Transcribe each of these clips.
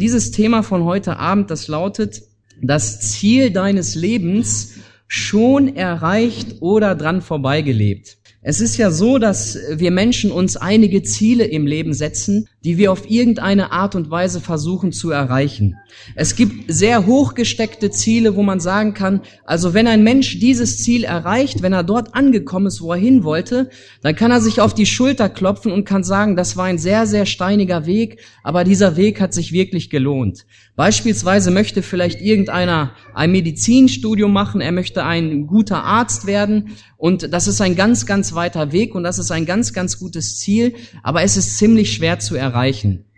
Dieses Thema von heute Abend, das lautet, das Ziel deines Lebens schon erreicht oder dran vorbeigelebt. Es ist ja so, dass wir Menschen uns einige Ziele im Leben setzen, die wir auf irgendeine Art und Weise versuchen zu erreichen. Es gibt sehr hochgesteckte Ziele, wo man sagen kann, also wenn ein Mensch dieses Ziel erreicht, wenn er dort angekommen ist, wo er hin wollte, dann kann er sich auf die Schulter klopfen und kann sagen, das war ein sehr, sehr steiniger Weg, aber dieser Weg hat sich wirklich gelohnt. Beispielsweise möchte vielleicht irgendeiner ein Medizinstudium machen, er möchte ein guter Arzt werden und das ist ein ganz, ganz weiter Weg und das ist ein ganz, ganz gutes Ziel, aber es ist ziemlich schwer zu erreichen.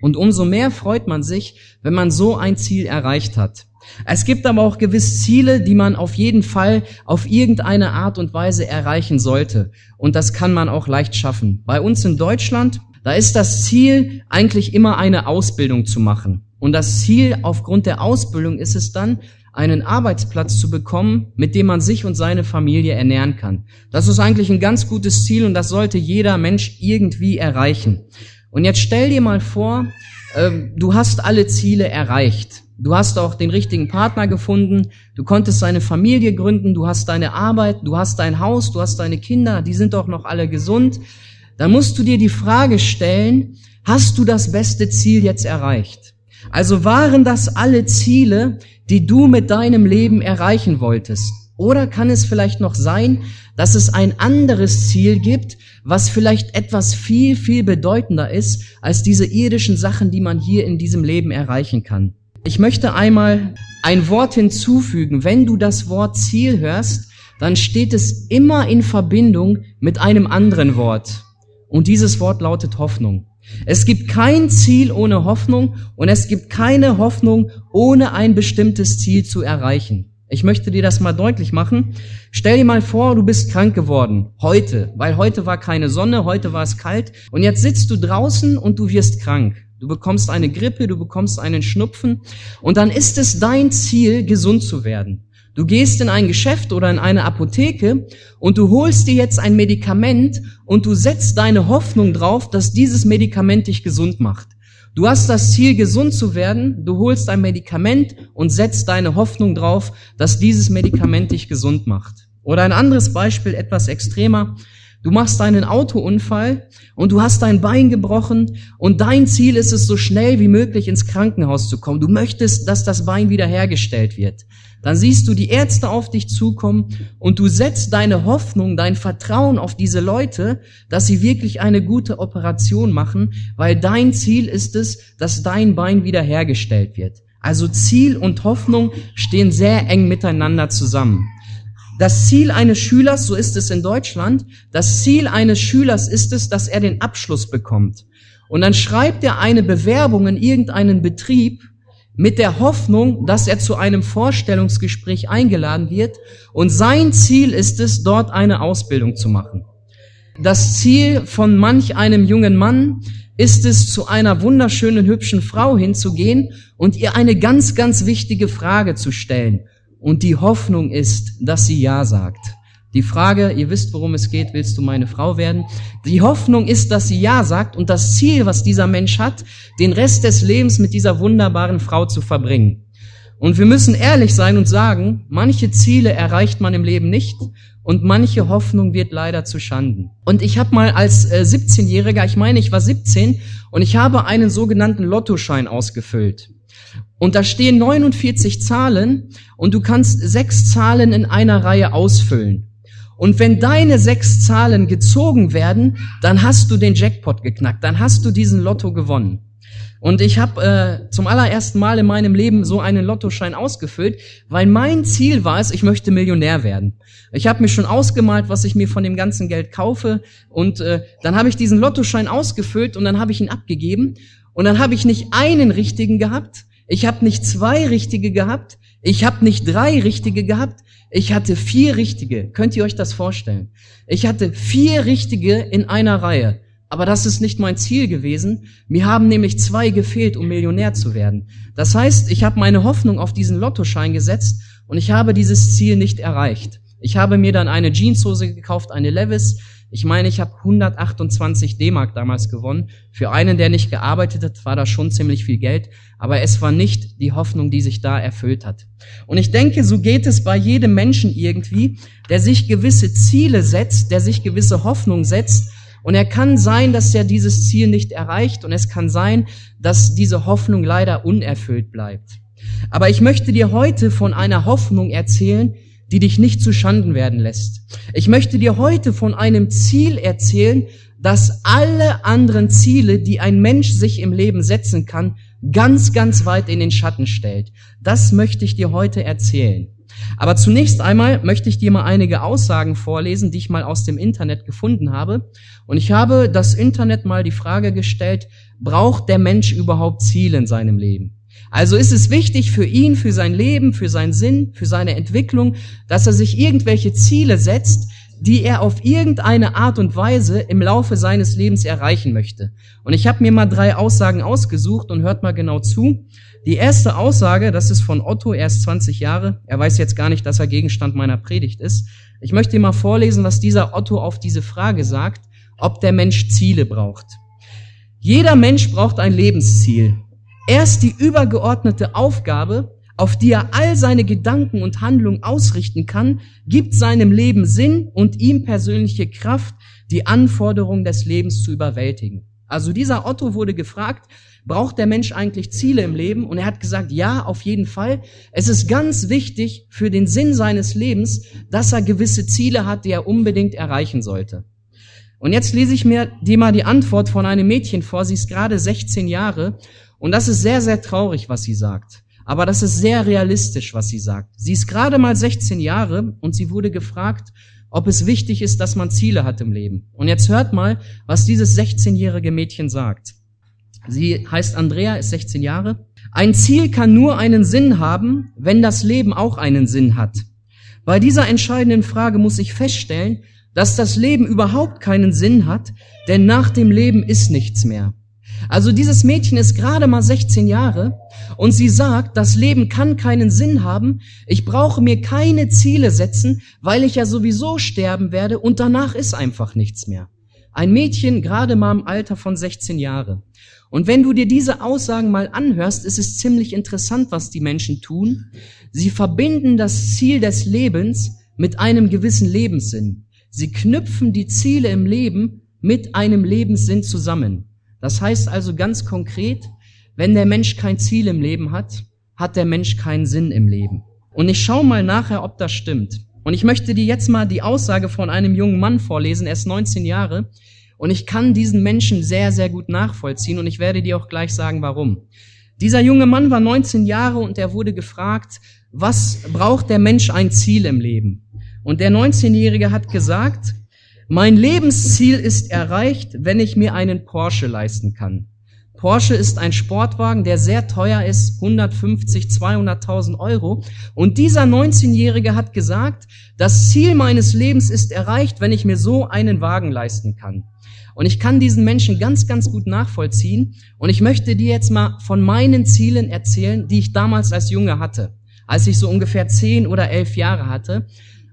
Und umso mehr freut man sich, wenn man so ein Ziel erreicht hat. Es gibt aber auch gewiss Ziele, die man auf jeden Fall auf irgendeine Art und Weise erreichen sollte. Und das kann man auch leicht schaffen. Bei uns in Deutschland, da ist das Ziel eigentlich immer eine Ausbildung zu machen. Und das Ziel aufgrund der Ausbildung ist es dann, einen Arbeitsplatz zu bekommen, mit dem man sich und seine Familie ernähren kann. Das ist eigentlich ein ganz gutes Ziel und das sollte jeder Mensch irgendwie erreichen. Und jetzt stell dir mal vor, äh, du hast alle Ziele erreicht. Du hast auch den richtigen Partner gefunden, du konntest deine Familie gründen, du hast deine Arbeit, du hast dein Haus, du hast deine Kinder, die sind doch noch alle gesund. Dann musst du dir die Frage stellen, hast du das beste Ziel jetzt erreicht? Also waren das alle Ziele, die du mit deinem Leben erreichen wolltest? Oder kann es vielleicht noch sein, dass es ein anderes Ziel gibt, was vielleicht etwas viel, viel bedeutender ist als diese irdischen Sachen, die man hier in diesem Leben erreichen kann? Ich möchte einmal ein Wort hinzufügen. Wenn du das Wort Ziel hörst, dann steht es immer in Verbindung mit einem anderen Wort. Und dieses Wort lautet Hoffnung. Es gibt kein Ziel ohne Hoffnung und es gibt keine Hoffnung ohne ein bestimmtes Ziel zu erreichen. Ich möchte dir das mal deutlich machen. Stell dir mal vor, du bist krank geworden. Heute. Weil heute war keine Sonne, heute war es kalt. Und jetzt sitzt du draußen und du wirst krank. Du bekommst eine Grippe, du bekommst einen Schnupfen. Und dann ist es dein Ziel, gesund zu werden. Du gehst in ein Geschäft oder in eine Apotheke und du holst dir jetzt ein Medikament und du setzt deine Hoffnung drauf, dass dieses Medikament dich gesund macht. Du hast das Ziel, gesund zu werden, du holst ein Medikament und setzt deine Hoffnung drauf, dass dieses Medikament dich gesund macht. Oder ein anderes Beispiel, etwas extremer. Du machst einen Autounfall und du hast dein Bein gebrochen und dein Ziel ist es, so schnell wie möglich ins Krankenhaus zu kommen. Du möchtest, dass das Bein wiederhergestellt wird dann siehst du die Ärzte auf dich zukommen und du setzt deine Hoffnung, dein Vertrauen auf diese Leute, dass sie wirklich eine gute Operation machen, weil dein Ziel ist es, dass dein Bein wiederhergestellt wird. Also Ziel und Hoffnung stehen sehr eng miteinander zusammen. Das Ziel eines Schülers, so ist es in Deutschland, das Ziel eines Schülers ist es, dass er den Abschluss bekommt. Und dann schreibt er eine Bewerbung in irgendeinen Betrieb mit der Hoffnung, dass er zu einem Vorstellungsgespräch eingeladen wird und sein Ziel ist es, dort eine Ausbildung zu machen. Das Ziel von manch einem jungen Mann ist es, zu einer wunderschönen, hübschen Frau hinzugehen und ihr eine ganz, ganz wichtige Frage zu stellen. Und die Hoffnung ist, dass sie Ja sagt. Die Frage, ihr wisst, worum es geht, willst du meine Frau werden? Die Hoffnung ist, dass sie Ja sagt und das Ziel, was dieser Mensch hat, den Rest des Lebens mit dieser wunderbaren Frau zu verbringen. Und wir müssen ehrlich sein und sagen, manche Ziele erreicht man im Leben nicht und manche Hoffnung wird leider zu Schanden. Und ich habe mal als äh, 17-Jähriger, ich meine, ich war 17 und ich habe einen sogenannten Lottoschein ausgefüllt. Und da stehen 49 Zahlen und du kannst sechs Zahlen in einer Reihe ausfüllen. Und wenn deine sechs Zahlen gezogen werden, dann hast du den Jackpot geknackt, dann hast du diesen Lotto gewonnen. Und ich habe äh, zum allerersten Mal in meinem Leben so einen Lottoschein ausgefüllt, weil mein Ziel war es, ich möchte Millionär werden. Ich habe mir schon ausgemalt, was ich mir von dem ganzen Geld kaufe. Und äh, dann habe ich diesen Lottoschein ausgefüllt und dann habe ich ihn abgegeben. Und dann habe ich nicht einen richtigen gehabt, ich habe nicht zwei richtige gehabt, ich habe nicht drei richtige gehabt, ich hatte vier richtige. Könnt ihr euch das vorstellen? Ich hatte vier richtige in einer Reihe. Aber das ist nicht mein Ziel gewesen. Mir haben nämlich zwei gefehlt, um Millionär zu werden. Das heißt, ich habe meine Hoffnung auf diesen Lottoschein gesetzt und ich habe dieses Ziel nicht erreicht. Ich habe mir dann eine Jeanshose gekauft, eine Levis. Ich meine, ich habe 128 D-Mark damals gewonnen. Für einen, der nicht gearbeitet hat, war das schon ziemlich viel Geld, aber es war nicht die Hoffnung, die sich da erfüllt hat. Und ich denke, so geht es bei jedem Menschen irgendwie, der sich gewisse Ziele setzt, der sich gewisse Hoffnung setzt, und er kann sein, dass er dieses Ziel nicht erreicht, und es kann sein, dass diese Hoffnung leider unerfüllt bleibt. Aber ich möchte dir heute von einer Hoffnung erzählen, die dich nicht zu Schanden werden lässt. Ich möchte dir heute von einem Ziel erzählen, das alle anderen Ziele, die ein Mensch sich im Leben setzen kann, ganz, ganz weit in den Schatten stellt. Das möchte ich dir heute erzählen. Aber zunächst einmal möchte ich dir mal einige Aussagen vorlesen, die ich mal aus dem Internet gefunden habe. Und ich habe das Internet mal die Frage gestellt, braucht der Mensch überhaupt Ziele in seinem Leben? Also ist es wichtig für ihn, für sein Leben, für seinen Sinn, für seine Entwicklung, dass er sich irgendwelche Ziele setzt, die er auf irgendeine Art und Weise im Laufe seines Lebens erreichen möchte. Und ich habe mir mal drei Aussagen ausgesucht und hört mal genau zu. Die erste Aussage, das ist von Otto, er ist 20 Jahre. Er weiß jetzt gar nicht, dass er Gegenstand meiner Predigt ist. Ich möchte dir mal vorlesen, was dieser Otto auf diese Frage sagt, ob der Mensch Ziele braucht. Jeder Mensch braucht ein Lebensziel. Erst die übergeordnete Aufgabe, auf die er all seine Gedanken und Handlungen ausrichten kann, gibt seinem Leben Sinn und ihm persönliche Kraft, die Anforderungen des Lebens zu überwältigen. Also dieser Otto wurde gefragt, braucht der Mensch eigentlich Ziele im Leben? Und er hat gesagt, ja, auf jeden Fall. Es ist ganz wichtig für den Sinn seines Lebens, dass er gewisse Ziele hat, die er unbedingt erreichen sollte. Und jetzt lese ich mir dir mal die Antwort von einem Mädchen vor. Sie ist gerade 16 Jahre und das ist sehr, sehr traurig, was sie sagt. Aber das ist sehr realistisch, was sie sagt. Sie ist gerade mal 16 Jahre und sie wurde gefragt, ob es wichtig ist, dass man Ziele hat im Leben. Und jetzt hört mal, was dieses 16-jährige Mädchen sagt. Sie heißt Andrea, ist 16 Jahre. Ein Ziel kann nur einen Sinn haben, wenn das Leben auch einen Sinn hat. Bei dieser entscheidenden Frage muss ich feststellen, dass das Leben überhaupt keinen Sinn hat, denn nach dem Leben ist nichts mehr. Also dieses Mädchen ist gerade mal 16 Jahre und sie sagt, das Leben kann keinen Sinn haben, ich brauche mir keine Ziele setzen, weil ich ja sowieso sterben werde und danach ist einfach nichts mehr. Ein Mädchen gerade mal im Alter von 16 Jahre. Und wenn du dir diese Aussagen mal anhörst, ist es ziemlich interessant, was die Menschen tun. Sie verbinden das Ziel des Lebens mit einem gewissen Lebenssinn. Sie knüpfen die Ziele im Leben mit einem Lebenssinn zusammen. Das heißt also ganz konkret, wenn der Mensch kein Ziel im Leben hat, hat der Mensch keinen Sinn im Leben. Und ich schaue mal nachher, ob das stimmt. Und ich möchte dir jetzt mal die Aussage von einem jungen Mann vorlesen, er ist 19 Jahre. Und ich kann diesen Menschen sehr, sehr gut nachvollziehen und ich werde dir auch gleich sagen, warum. Dieser junge Mann war 19 Jahre und er wurde gefragt, was braucht der Mensch ein Ziel im Leben? Und der 19-Jährige hat gesagt, mein Lebensziel ist erreicht, wenn ich mir einen Porsche leisten kann. Porsche ist ein Sportwagen, der sehr teuer ist, 150, 200.000 Euro. Und dieser 19-Jährige hat gesagt, das Ziel meines Lebens ist erreicht, wenn ich mir so einen Wagen leisten kann. Und ich kann diesen Menschen ganz, ganz gut nachvollziehen. Und ich möchte dir jetzt mal von meinen Zielen erzählen, die ich damals als Junge hatte, als ich so ungefähr zehn oder elf Jahre hatte.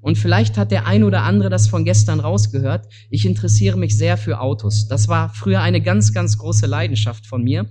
Und vielleicht hat der ein oder andere das von gestern rausgehört. Ich interessiere mich sehr für Autos. Das war früher eine ganz, ganz große Leidenschaft von mir.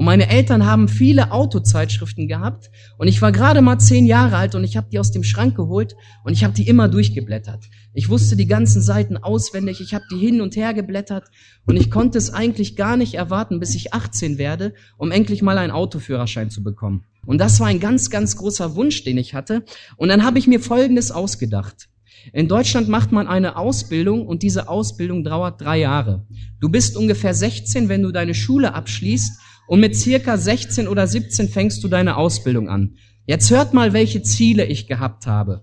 Und meine Eltern haben viele Autozeitschriften gehabt und ich war gerade mal zehn Jahre alt und ich habe die aus dem Schrank geholt und ich habe die immer durchgeblättert. Ich wusste die ganzen Seiten auswendig, ich habe die hin und her geblättert und ich konnte es eigentlich gar nicht erwarten, bis ich 18 werde, um endlich mal einen Autoführerschein zu bekommen. Und das war ein ganz, ganz großer Wunsch, den ich hatte. Und dann habe ich mir Folgendes ausgedacht. In Deutschland macht man eine Ausbildung und diese Ausbildung dauert drei Jahre. Du bist ungefähr 16, wenn du deine Schule abschließt und mit circa 16 oder 17 fängst du deine Ausbildung an. Jetzt hört mal, welche Ziele ich gehabt habe.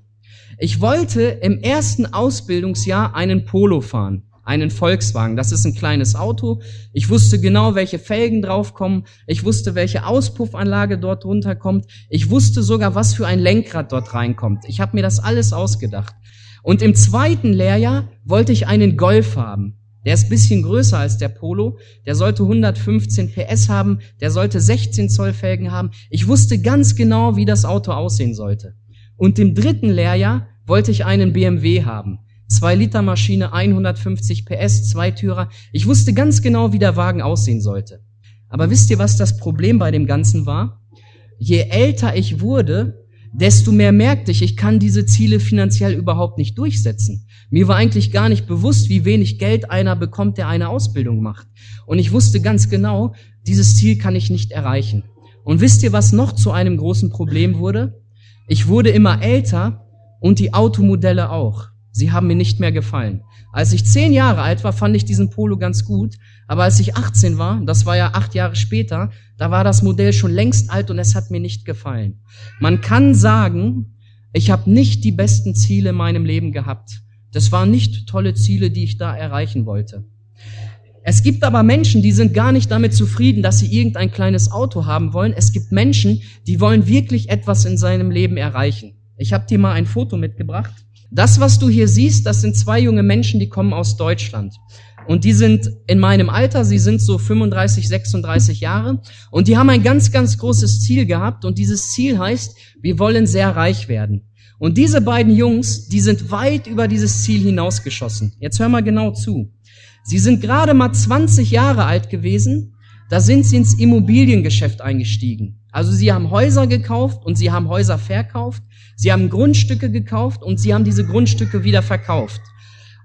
Ich wollte im ersten Ausbildungsjahr einen Polo fahren einen Volkswagen. Das ist ein kleines Auto. Ich wusste genau, welche Felgen draufkommen. Ich wusste, welche Auspuffanlage dort runterkommt. Ich wusste sogar, was für ein Lenkrad dort reinkommt. Ich habe mir das alles ausgedacht. Und im zweiten Lehrjahr wollte ich einen Golf haben. Der ist bisschen größer als der Polo. Der sollte 115 PS haben. Der sollte 16 Zoll Felgen haben. Ich wusste ganz genau, wie das Auto aussehen sollte. Und im dritten Lehrjahr wollte ich einen BMW haben. 2 Liter Maschine, 150 PS, Zweitürer. Ich wusste ganz genau, wie der Wagen aussehen sollte. Aber wisst ihr, was das Problem bei dem Ganzen war? Je älter ich wurde, desto mehr merkte ich, ich kann diese Ziele finanziell überhaupt nicht durchsetzen. Mir war eigentlich gar nicht bewusst, wie wenig Geld einer bekommt, der eine Ausbildung macht. Und ich wusste ganz genau, dieses Ziel kann ich nicht erreichen. Und wisst ihr, was noch zu einem großen Problem wurde? Ich wurde immer älter und die Automodelle auch. Sie haben mir nicht mehr gefallen. Als ich zehn Jahre alt war, fand ich diesen Polo ganz gut. Aber als ich 18 war, das war ja acht Jahre später, da war das Modell schon längst alt und es hat mir nicht gefallen. Man kann sagen, ich habe nicht die besten Ziele in meinem Leben gehabt. Das waren nicht tolle Ziele, die ich da erreichen wollte. Es gibt aber Menschen, die sind gar nicht damit zufrieden, dass sie irgendein kleines Auto haben wollen. Es gibt Menschen, die wollen wirklich etwas in seinem Leben erreichen. Ich habe dir mal ein Foto mitgebracht. Das, was du hier siehst, das sind zwei junge Menschen, die kommen aus Deutschland. Und die sind in meinem Alter, sie sind so 35, 36 Jahre. Und die haben ein ganz, ganz großes Ziel gehabt. Und dieses Ziel heißt, wir wollen sehr reich werden. Und diese beiden Jungs, die sind weit über dieses Ziel hinausgeschossen. Jetzt hör mal genau zu. Sie sind gerade mal 20 Jahre alt gewesen. Da sind sie ins Immobiliengeschäft eingestiegen. Also sie haben Häuser gekauft und sie haben Häuser verkauft. Sie haben Grundstücke gekauft und sie haben diese Grundstücke wieder verkauft.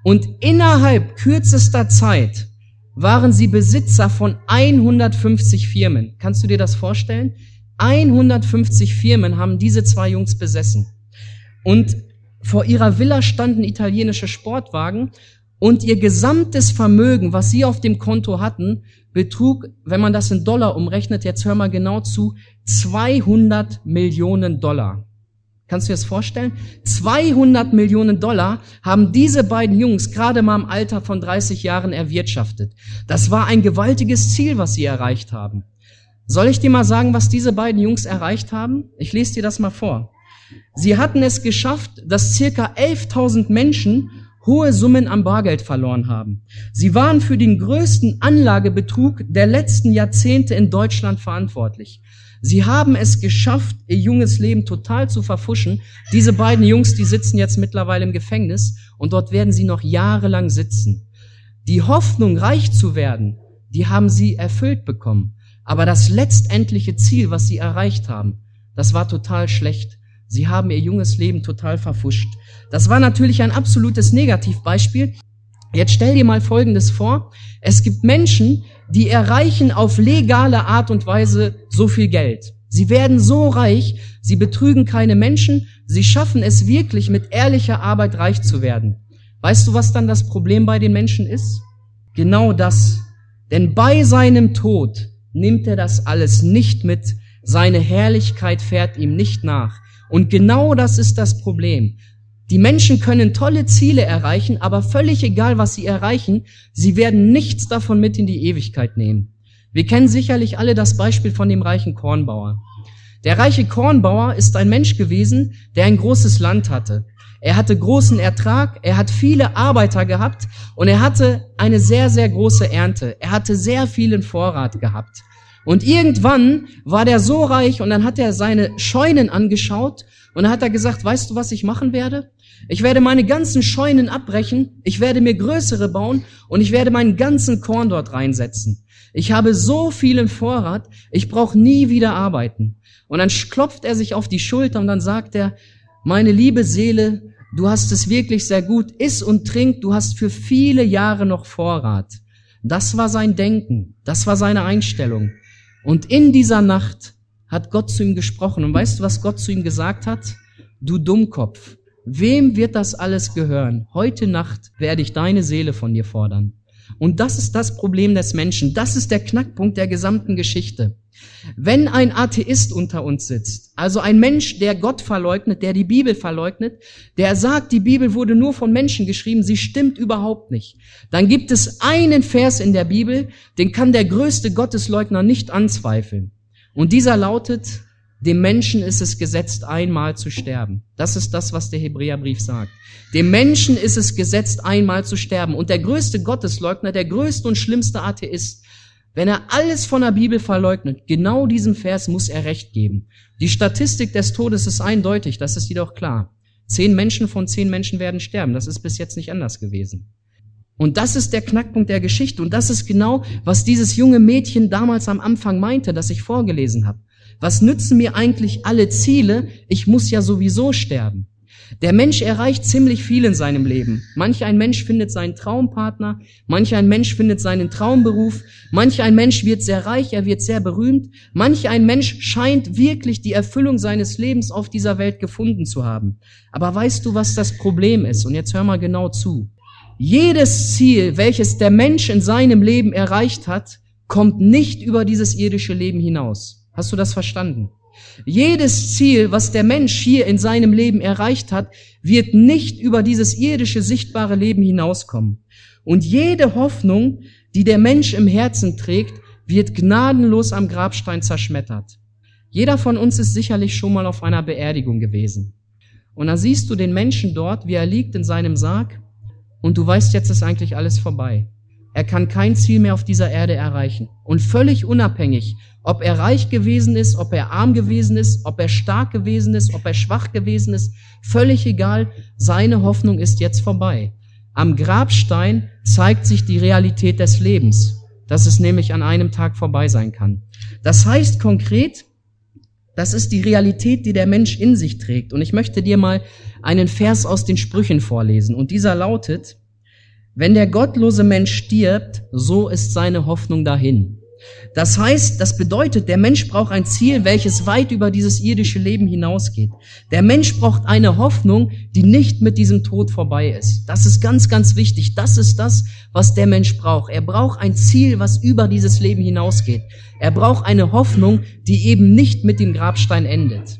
Und innerhalb kürzester Zeit waren sie Besitzer von 150 Firmen. Kannst du dir das vorstellen? 150 Firmen haben diese zwei Jungs besessen. Und vor ihrer Villa standen italienische Sportwagen und ihr gesamtes Vermögen, was sie auf dem Konto hatten, betrug, wenn man das in Dollar umrechnet, jetzt hör mal genau zu, 200 Millionen Dollar. Kannst du dir das vorstellen? 200 Millionen Dollar haben diese beiden Jungs gerade mal im Alter von 30 Jahren erwirtschaftet. Das war ein gewaltiges Ziel, was sie erreicht haben. Soll ich dir mal sagen, was diese beiden Jungs erreicht haben? Ich lese dir das mal vor. Sie hatten es geschafft, dass circa 11.000 Menschen hohe Summen am Bargeld verloren haben. Sie waren für den größten Anlagebetrug der letzten Jahrzehnte in Deutschland verantwortlich. Sie haben es geschafft, ihr junges Leben total zu verfuschen. Diese beiden Jungs, die sitzen jetzt mittlerweile im Gefängnis und dort werden sie noch jahrelang sitzen. Die Hoffnung, reich zu werden, die haben sie erfüllt bekommen. Aber das letztendliche Ziel, was sie erreicht haben, das war total schlecht. Sie haben ihr junges Leben total verfuscht. Das war natürlich ein absolutes Negativbeispiel. Jetzt stell dir mal Folgendes vor. Es gibt Menschen, die erreichen auf legale Art und Weise so viel Geld. Sie werden so reich, sie betrügen keine Menschen, sie schaffen es wirklich mit ehrlicher Arbeit reich zu werden. Weißt du, was dann das Problem bei den Menschen ist? Genau das. Denn bei seinem Tod nimmt er das alles nicht mit, seine Herrlichkeit fährt ihm nicht nach. Und genau das ist das Problem. Die Menschen können tolle Ziele erreichen, aber völlig egal, was sie erreichen, sie werden nichts davon mit in die Ewigkeit nehmen. Wir kennen sicherlich alle das Beispiel von dem reichen Kornbauer. Der reiche Kornbauer ist ein Mensch gewesen, der ein großes Land hatte. Er hatte großen Ertrag, er hat viele Arbeiter gehabt und er hatte eine sehr, sehr große Ernte. Er hatte sehr vielen Vorrat gehabt. Und irgendwann war der so reich und dann hat er seine Scheunen angeschaut und dann hat er gesagt, weißt du, was ich machen werde? Ich werde meine ganzen Scheunen abbrechen, ich werde mir größere bauen und ich werde meinen ganzen Korn dort reinsetzen. Ich habe so vielen Vorrat, ich brauche nie wieder arbeiten. Und dann klopft er sich auf die Schulter und dann sagt er, meine liebe Seele, du hast es wirklich sehr gut, iss und trink, du hast für viele Jahre noch Vorrat. Das war sein Denken, das war seine Einstellung. Und in dieser Nacht hat Gott zu ihm gesprochen. Und weißt du, was Gott zu ihm gesagt hat? Du Dummkopf, Wem wird das alles gehören? Heute Nacht werde ich deine Seele von dir fordern. Und das ist das Problem des Menschen. Das ist der Knackpunkt der gesamten Geschichte. Wenn ein Atheist unter uns sitzt, also ein Mensch, der Gott verleugnet, der die Bibel verleugnet, der sagt, die Bibel wurde nur von Menschen geschrieben, sie stimmt überhaupt nicht, dann gibt es einen Vers in der Bibel, den kann der größte Gottesleugner nicht anzweifeln. Und dieser lautet, dem Menschen ist es gesetzt, einmal zu sterben. Das ist das, was der Hebräerbrief sagt. Dem Menschen ist es gesetzt, einmal zu sterben. Und der größte Gottesleugner, der größte und schlimmste Atheist, wenn er alles von der Bibel verleugnet, genau diesem Vers muss er Recht geben. Die Statistik des Todes ist eindeutig, das ist jedoch klar. Zehn Menschen von zehn Menschen werden sterben. Das ist bis jetzt nicht anders gewesen. Und das ist der Knackpunkt der Geschichte. Und das ist genau, was dieses junge Mädchen damals am Anfang meinte, das ich vorgelesen habe. Was nützen mir eigentlich alle Ziele? Ich muss ja sowieso sterben. Der Mensch erreicht ziemlich viel in seinem Leben. Manch ein Mensch findet seinen Traumpartner, manch ein Mensch findet seinen Traumberuf, manch ein Mensch wird sehr reich, er wird sehr berühmt, manch ein Mensch scheint wirklich die Erfüllung seines Lebens auf dieser Welt gefunden zu haben. Aber weißt du, was das Problem ist? Und jetzt hör mal genau zu. Jedes Ziel, welches der Mensch in seinem Leben erreicht hat, kommt nicht über dieses irdische Leben hinaus. Hast du das verstanden? Jedes Ziel, was der Mensch hier in seinem Leben erreicht hat, wird nicht über dieses irdische, sichtbare Leben hinauskommen. Und jede Hoffnung, die der Mensch im Herzen trägt, wird gnadenlos am Grabstein zerschmettert. Jeder von uns ist sicherlich schon mal auf einer Beerdigung gewesen. Und da siehst du den Menschen dort, wie er liegt in seinem Sarg, und du weißt, jetzt ist eigentlich alles vorbei. Er kann kein Ziel mehr auf dieser Erde erreichen. Und völlig unabhängig, ob er reich gewesen ist, ob er arm gewesen ist, ob er stark gewesen ist, ob er schwach gewesen ist, völlig egal, seine Hoffnung ist jetzt vorbei. Am Grabstein zeigt sich die Realität des Lebens, dass es nämlich an einem Tag vorbei sein kann. Das heißt konkret, das ist die Realität, die der Mensch in sich trägt. Und ich möchte dir mal einen Vers aus den Sprüchen vorlesen. Und dieser lautet, wenn der gottlose Mensch stirbt, so ist seine Hoffnung dahin. Das heißt, das bedeutet, der Mensch braucht ein Ziel, welches weit über dieses irdische Leben hinausgeht. Der Mensch braucht eine Hoffnung, die nicht mit diesem Tod vorbei ist. Das ist ganz, ganz wichtig. Das ist das, was der Mensch braucht. Er braucht ein Ziel, was über dieses Leben hinausgeht. Er braucht eine Hoffnung, die eben nicht mit dem Grabstein endet.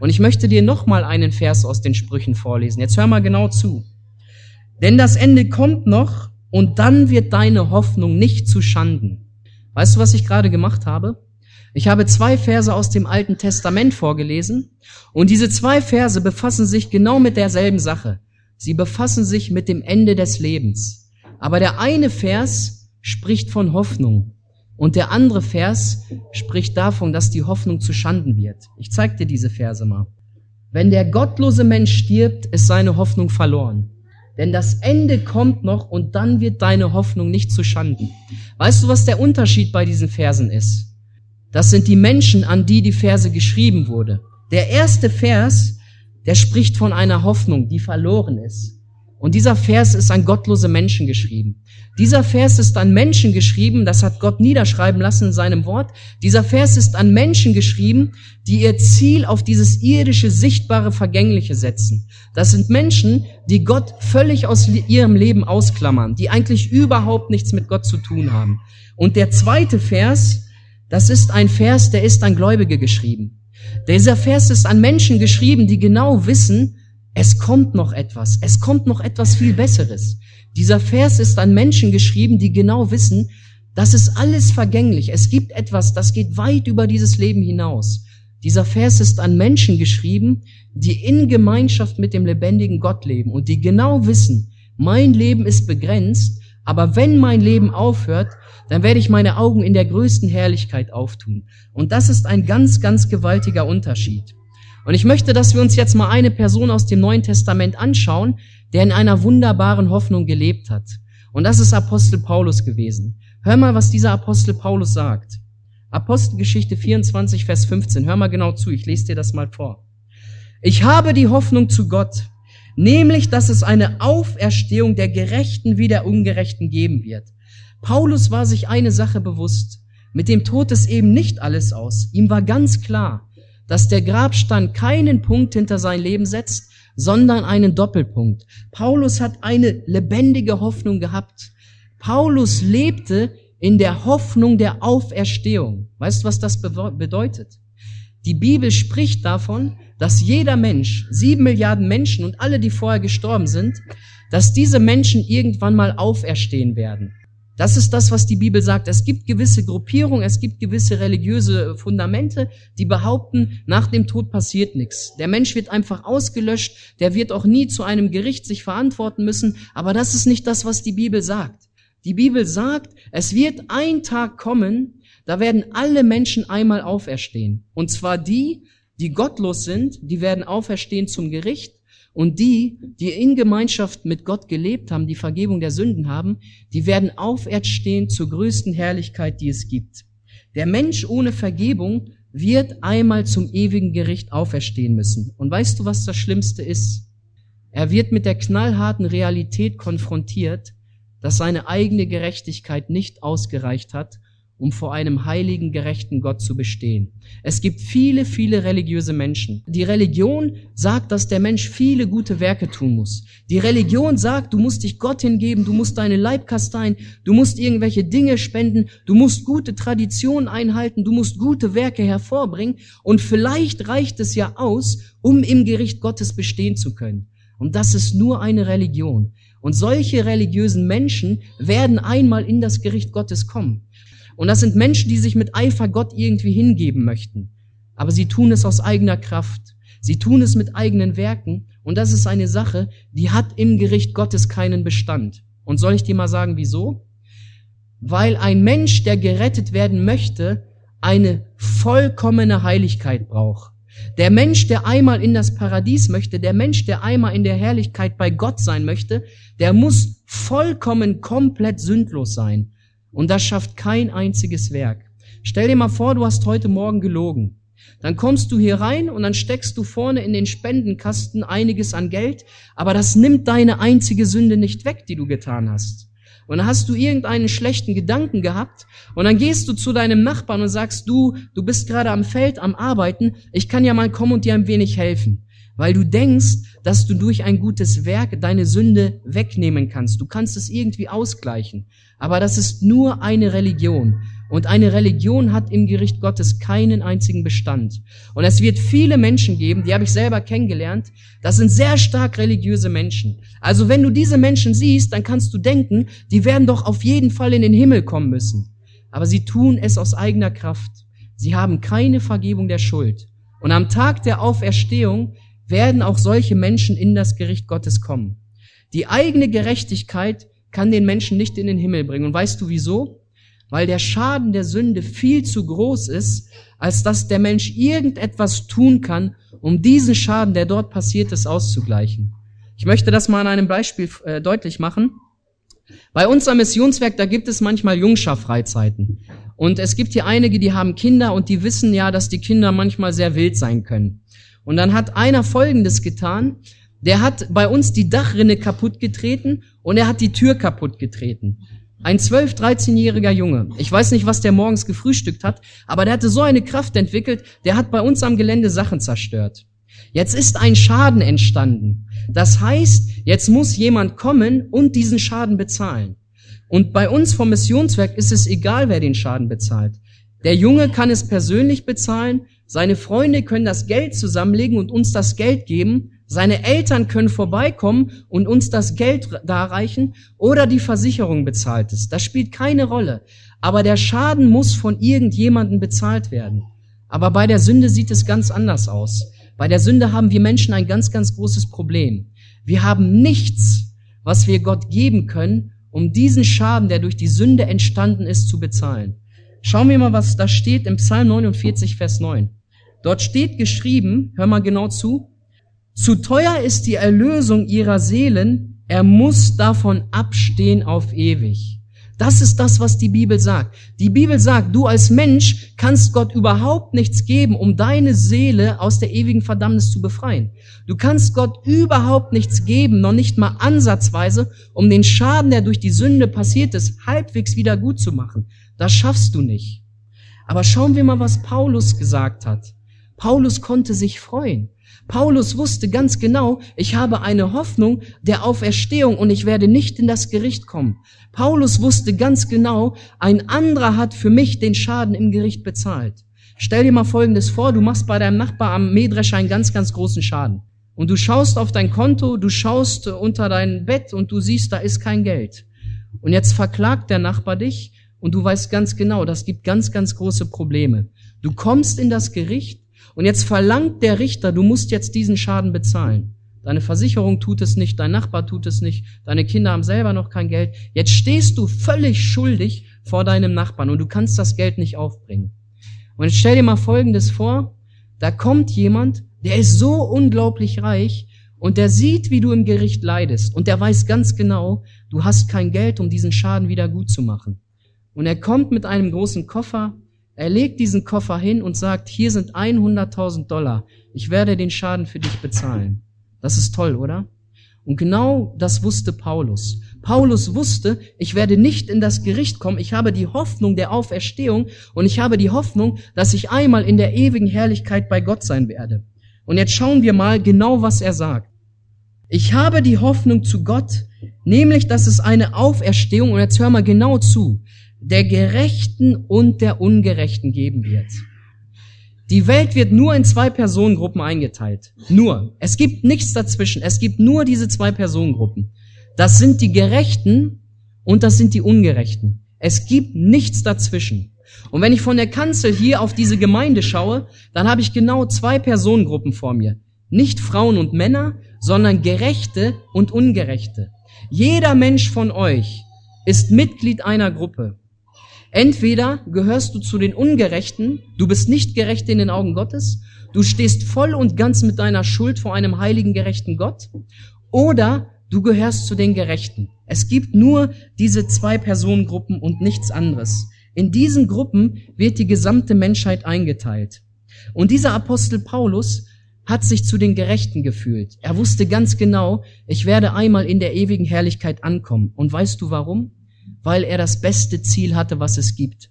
Und ich möchte dir nochmal einen Vers aus den Sprüchen vorlesen. Jetzt hör mal genau zu. Denn das Ende kommt noch und dann wird deine Hoffnung nicht zu Schanden. Weißt du, was ich gerade gemacht habe? Ich habe zwei Verse aus dem Alten Testament vorgelesen und diese zwei Verse befassen sich genau mit derselben Sache. Sie befassen sich mit dem Ende des Lebens. Aber der eine Vers spricht von Hoffnung und der andere Vers spricht davon, dass die Hoffnung zu Schanden wird. Ich zeig dir diese Verse mal. Wenn der gottlose Mensch stirbt, ist seine Hoffnung verloren. Denn das Ende kommt noch und dann wird deine Hoffnung nicht zu Schanden. Weißt du, was der Unterschied bei diesen Versen ist? Das sind die Menschen, an die die Verse geschrieben wurde. Der erste Vers, der spricht von einer Hoffnung, die verloren ist. Und dieser Vers ist an gottlose Menschen geschrieben. Dieser Vers ist an Menschen geschrieben, das hat Gott niederschreiben lassen in seinem Wort. Dieser Vers ist an Menschen geschrieben, die ihr Ziel auf dieses irdische, sichtbare, vergängliche setzen. Das sind Menschen, die Gott völlig aus ihrem Leben ausklammern, die eigentlich überhaupt nichts mit Gott zu tun haben. Und der zweite Vers, das ist ein Vers, der ist an Gläubige geschrieben. Dieser Vers ist an Menschen geschrieben, die genau wissen, es kommt noch etwas. Es kommt noch etwas viel Besseres. Dieser Vers ist an Menschen geschrieben, die genau wissen, das ist alles vergänglich. Es gibt etwas, das geht weit über dieses Leben hinaus. Dieser Vers ist an Menschen geschrieben, die in Gemeinschaft mit dem lebendigen Gott leben und die genau wissen, mein Leben ist begrenzt, aber wenn mein Leben aufhört, dann werde ich meine Augen in der größten Herrlichkeit auftun. Und das ist ein ganz, ganz gewaltiger Unterschied. Und ich möchte, dass wir uns jetzt mal eine Person aus dem Neuen Testament anschauen, der in einer wunderbaren Hoffnung gelebt hat. Und das ist Apostel Paulus gewesen. Hör mal, was dieser Apostel Paulus sagt. Apostelgeschichte 24, Vers 15. Hör mal genau zu, ich lese dir das mal vor. Ich habe die Hoffnung zu Gott, nämlich, dass es eine Auferstehung der Gerechten wie der Ungerechten geben wird. Paulus war sich eine Sache bewusst. Mit dem Tod ist eben nicht alles aus. Ihm war ganz klar, dass der Grabstein keinen Punkt hinter sein Leben setzt, sondern einen Doppelpunkt. Paulus hat eine lebendige Hoffnung gehabt. Paulus lebte in der Hoffnung der Auferstehung. Weißt du, was das bedeutet? Die Bibel spricht davon, dass jeder Mensch, sieben Milliarden Menschen und alle, die vorher gestorben sind, dass diese Menschen irgendwann mal auferstehen werden. Das ist das, was die Bibel sagt. Es gibt gewisse Gruppierungen, es gibt gewisse religiöse Fundamente, die behaupten, nach dem Tod passiert nichts. Der Mensch wird einfach ausgelöscht, der wird auch nie zu einem Gericht sich verantworten müssen, aber das ist nicht das, was die Bibel sagt. Die Bibel sagt, es wird ein Tag kommen, da werden alle Menschen einmal auferstehen. Und zwar die, die gottlos sind, die werden auferstehen zum Gericht Und die, die in Gemeinschaft mit Gott gelebt haben, die Vergebung der Sünden haben, die werden aufwärts stehen zur größten Herrlichkeit, die es gibt. Der Mensch ohne Vergebung wird einmal zum ewigen Gericht auferstehen müssen. Und weißt du, was das Schlimmste ist? Er wird mit der knallharten Realität konfrontiert, dass seine eigene Gerechtigkeit nicht ausgereicht hat, um vor einem heiligen, gerechten Gott zu bestehen. Es gibt viele, viele religiöse Menschen. Die Religion sagt, dass der Mensch viele gute Werke tun muss. Die Religion sagt, du musst dich Gott hingeben, du musst deine Leib kasteien, du musst irgendwelche Dinge spenden, du musst gute Traditionen einhalten, du musst gute Werke hervorbringen und vielleicht reicht es ja aus, um im Gericht Gottes bestehen zu können. Und das ist nur eine Religion. Und solche religiösen Menschen werden einmal in das Gericht Gottes kommen. Und das sind Menschen, die sich mit Eifer Gott irgendwie hingeben möchten. Aber sie tun es aus eigener Kraft. Sie tun es mit eigenen Werken. Und das ist eine Sache, die hat im Gericht Gottes keinen Bestand. Und soll ich dir mal sagen, wieso? Weil ein Mensch, der gerettet werden möchte, eine vollkommene Heiligkeit braucht. Der Mensch, der einmal in das Paradies möchte, der Mensch, der einmal in der Herrlichkeit bei Gott sein möchte, der muss vollkommen komplett sündlos sein. Und das schafft kein einziges Werk. Stell dir mal vor, du hast heute Morgen gelogen. Dann kommst du hier rein und dann steckst du vorne in den Spendenkasten einiges an Geld, aber das nimmt deine einzige Sünde nicht weg, die du getan hast. Und dann hast du irgendeinen schlechten Gedanken gehabt und dann gehst du zu deinem Nachbarn und sagst, du, du bist gerade am Feld am Arbeiten, ich kann ja mal kommen und dir ein wenig helfen. Weil du denkst, dass du durch ein gutes Werk deine Sünde wegnehmen kannst. Du kannst es irgendwie ausgleichen. Aber das ist nur eine Religion. Und eine Religion hat im Gericht Gottes keinen einzigen Bestand. Und es wird viele Menschen geben, die habe ich selber kennengelernt, das sind sehr stark religiöse Menschen. Also wenn du diese Menschen siehst, dann kannst du denken, die werden doch auf jeden Fall in den Himmel kommen müssen. Aber sie tun es aus eigener Kraft. Sie haben keine Vergebung der Schuld. Und am Tag der Auferstehung werden auch solche Menschen in das Gericht Gottes kommen. Die eigene Gerechtigkeit kann den Menschen nicht in den Himmel bringen. Und weißt du wieso? Weil der Schaden der Sünde viel zu groß ist, als dass der Mensch irgendetwas tun kann, um diesen Schaden, der dort passiert ist, auszugleichen. Ich möchte das mal an einem Beispiel äh, deutlich machen. Bei uns am Missionswerk, da gibt es manchmal Jungschar-Freizeiten. Und es gibt hier einige, die haben Kinder und die wissen ja, dass die Kinder manchmal sehr wild sein können. Und dann hat einer Folgendes getan der hat bei uns die Dachrinne kaputt getreten und er hat die Tür kaputt getreten. Ein 12-, 13-jähriger Junge. Ich weiß nicht, was der morgens gefrühstückt hat, aber der hatte so eine Kraft entwickelt, der hat bei uns am Gelände Sachen zerstört. Jetzt ist ein Schaden entstanden. Das heißt, jetzt muss jemand kommen und diesen Schaden bezahlen. Und bei uns vom Missionswerk ist es egal, wer den Schaden bezahlt. Der Junge kann es persönlich bezahlen, seine Freunde können das Geld zusammenlegen und uns das Geld geben seine Eltern können vorbeikommen und uns das Geld darreichen oder die Versicherung bezahlt es. Das spielt keine Rolle. Aber der Schaden muss von irgendjemandem bezahlt werden. Aber bei der Sünde sieht es ganz anders aus. Bei der Sünde haben wir Menschen ein ganz, ganz großes Problem. Wir haben nichts, was wir Gott geben können, um diesen Schaden, der durch die Sünde entstanden ist, zu bezahlen. Schauen wir mal, was da steht im Psalm 49, Vers 9. Dort steht geschrieben, hör mal genau zu, zu teuer ist die Erlösung ihrer Seelen, er muss davon abstehen auf ewig. Das ist das, was die Bibel sagt. Die Bibel sagt, du als Mensch kannst Gott überhaupt nichts geben, um deine Seele aus der ewigen Verdammnis zu befreien. Du kannst Gott überhaupt nichts geben, noch nicht mal ansatzweise, um den Schaden, der durch die Sünde passiert ist, halbwegs wieder gut zu machen. Das schaffst du nicht. Aber schauen wir mal, was Paulus gesagt hat. Paulus konnte sich freuen. Paulus wusste ganz genau, ich habe eine Hoffnung der Auferstehung und ich werde nicht in das Gericht kommen. Paulus wusste ganz genau, ein anderer hat für mich den Schaden im Gericht bezahlt. Stell dir mal Folgendes vor, du machst bei deinem Nachbar am Mähdrescher einen ganz, ganz großen Schaden. Und du schaust auf dein Konto, du schaust unter dein Bett und du siehst, da ist kein Geld. Und jetzt verklagt der Nachbar dich und du weißt ganz genau, das gibt ganz, ganz große Probleme. Du kommst in das Gericht und jetzt verlangt der Richter, du musst jetzt diesen Schaden bezahlen. Deine Versicherung tut es nicht, dein Nachbar tut es nicht, deine Kinder haben selber noch kein Geld. Jetzt stehst du völlig schuldig vor deinem Nachbarn und du kannst das Geld nicht aufbringen. Und jetzt stell dir mal Folgendes vor, da kommt jemand, der ist so unglaublich reich Und der sieht, wie du im Gericht leidest. Und der weiß ganz genau, du hast kein Geld, um diesen Schaden wieder gut zu machen. Und er kommt mit einem großen Koffer, er legt diesen Koffer hin und sagt, hier sind 100.000 Dollar. Ich werde den Schaden für dich bezahlen. Das ist toll, oder? Und genau das wusste Paulus. Paulus wusste, ich werde nicht in das Gericht kommen. Ich habe die Hoffnung der Auferstehung und ich habe die Hoffnung, dass ich einmal in der ewigen Herrlichkeit bei Gott sein werde. Und jetzt schauen wir mal genau, was er sagt. Ich habe die Hoffnung zu Gott, nämlich, dass es eine Auferstehung, und jetzt hör mal genau zu, der Gerechten und der Ungerechten geben wird. Die Welt wird nur in zwei Personengruppen eingeteilt. Nur. Es gibt nichts dazwischen. Es gibt nur diese zwei Personengruppen. Das sind die Gerechten und das sind die Ungerechten. Es gibt nichts dazwischen. Und wenn ich von der Kanzel hier auf diese Gemeinde schaue, dann habe ich genau zwei Personengruppen vor mir. Nicht Frauen und Männer, sondern Gerechte und Ungerechte. Jeder Mensch von euch ist Mitglied einer Gruppe. Entweder gehörst du zu den Ungerechten, du bist nicht gerecht in den Augen Gottes, du stehst voll und ganz mit deiner Schuld vor einem heiligen, gerechten Gott, oder du gehörst zu den Gerechten. Es gibt nur diese zwei Personengruppen und nichts anderes. In diesen Gruppen wird die gesamte Menschheit eingeteilt. Und dieser Apostel Paulus hat sich zu den Gerechten gefühlt. Er wusste ganz genau, ich werde einmal in der ewigen Herrlichkeit ankommen. Und weißt du warum? Weil er das beste Ziel hatte, was es gibt.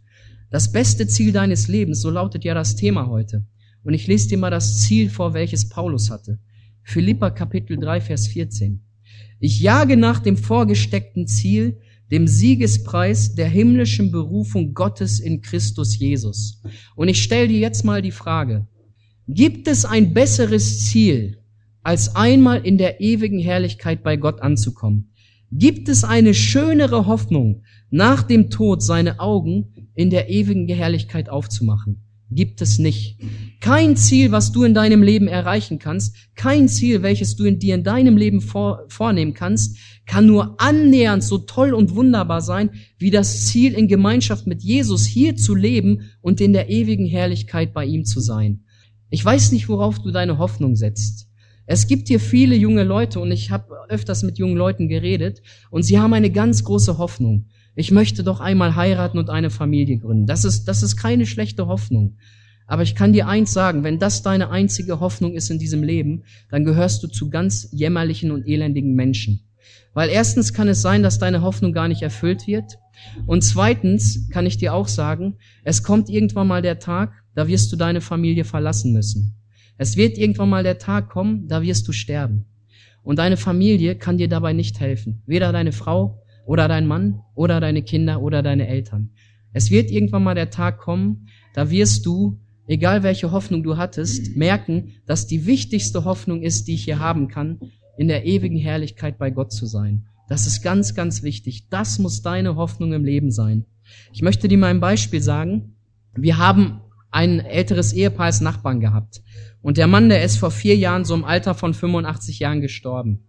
Das beste Ziel deines Lebens, so lautet ja das Thema heute. Und ich lese dir mal das Ziel vor, welches Paulus hatte. Philippa Kapitel 3, Vers 14. Ich jage nach dem vorgesteckten Ziel, dem Siegespreis der himmlischen Berufung Gottes in Christus Jesus. Und ich stelle dir jetzt mal die Frage, gibt es ein besseres Ziel, als einmal in der ewigen Herrlichkeit bei Gott anzukommen? Gibt es eine schönere Hoffnung, nach dem Tod seine Augen in der ewigen Herrlichkeit aufzumachen? Gibt es nicht. Kein Ziel, was du in deinem Leben erreichen kannst, kein Ziel, welches du in dir in deinem Leben vor, vornehmen kannst, kann nur annähernd so toll und wunderbar sein, wie das Ziel in Gemeinschaft mit Jesus hier zu leben und in der ewigen Herrlichkeit bei ihm zu sein. Ich weiß nicht, worauf du deine Hoffnung setzt. Es gibt hier viele junge Leute und ich habe öfters mit jungen Leuten geredet und sie haben eine ganz große Hoffnung. Ich möchte doch einmal heiraten und eine Familie gründen. Das ist, das ist keine schlechte Hoffnung. Aber ich kann dir eins sagen, wenn das deine einzige Hoffnung ist in diesem Leben, dann gehörst du zu ganz jämmerlichen und elendigen Menschen. Weil erstens kann es sein, dass deine Hoffnung gar nicht erfüllt wird. Und zweitens kann ich dir auch sagen, es kommt irgendwann mal der Tag, da wirst du deine Familie verlassen müssen. Es wird irgendwann mal der Tag kommen, da wirst du sterben. Und deine Familie kann dir dabei nicht helfen. Weder deine Frau oder dein Mann oder deine Kinder oder deine Eltern. Es wird irgendwann mal der Tag kommen, da wirst du, egal welche Hoffnung du hattest, merken, dass die wichtigste Hoffnung ist, die ich hier haben kann, in der ewigen Herrlichkeit bei Gott zu sein. Das ist ganz, ganz wichtig. Das muss deine Hoffnung im Leben sein. Ich möchte dir mal ein Beispiel sagen. Wir haben ein älteres Ehepaar als Nachbarn gehabt. Und der Mann, der ist vor vier Jahren so im Alter von 85 Jahren gestorben.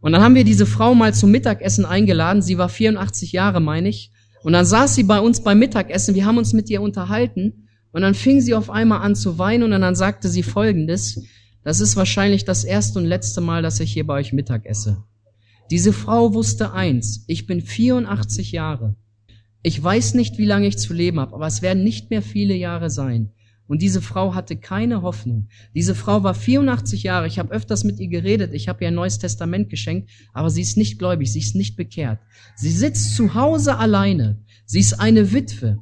Und dann haben wir diese Frau mal zum Mittagessen eingeladen. Sie war 84 Jahre, meine ich. Und dann saß sie bei uns beim Mittagessen. Wir haben uns mit ihr unterhalten. Und dann fing sie auf einmal an zu weinen und dann sagte sie Folgendes. Das ist wahrscheinlich das erste und letzte Mal, dass ich hier bei euch Mittag esse. Diese Frau wusste eins. Ich bin 84 Jahre. Ich weiß nicht, wie lange ich zu leben habe, aber es werden nicht mehr viele Jahre sein. Und diese Frau hatte keine Hoffnung. Diese Frau war 84 Jahre. Ich habe öfters mit ihr geredet. Ich habe ihr ein neues Testament geschenkt. Aber sie ist nicht gläubig. Sie ist nicht bekehrt. Sie sitzt zu Hause alleine. Sie ist eine Witwe.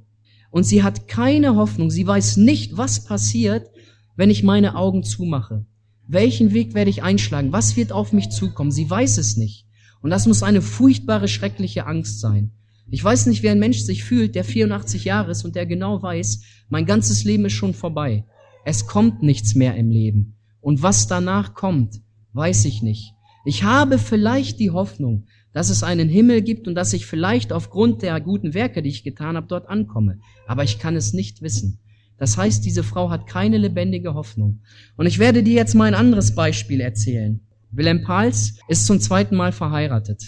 Und sie hat keine Hoffnung. Sie weiß nicht, was passiert, wenn ich meine Augen zumache. Welchen Weg werde ich einschlagen? Was wird auf mich zukommen? Sie weiß es nicht. Und das muss eine furchtbare, schreckliche Angst sein. Ich weiß nicht, wie ein Mensch sich fühlt, der 84 Jahre ist und der genau weiß, mein ganzes Leben ist schon vorbei. Es kommt nichts mehr im Leben. Und was danach kommt, weiß ich nicht. Ich habe vielleicht die Hoffnung, dass es einen Himmel gibt und dass ich vielleicht aufgrund der guten Werke, die ich getan habe, dort ankomme. Aber ich kann es nicht wissen. Das heißt, diese Frau hat keine lebendige Hoffnung. Und ich werde dir jetzt mal ein anderes Beispiel erzählen. Wilhelm Pals ist zum zweiten Mal verheiratet.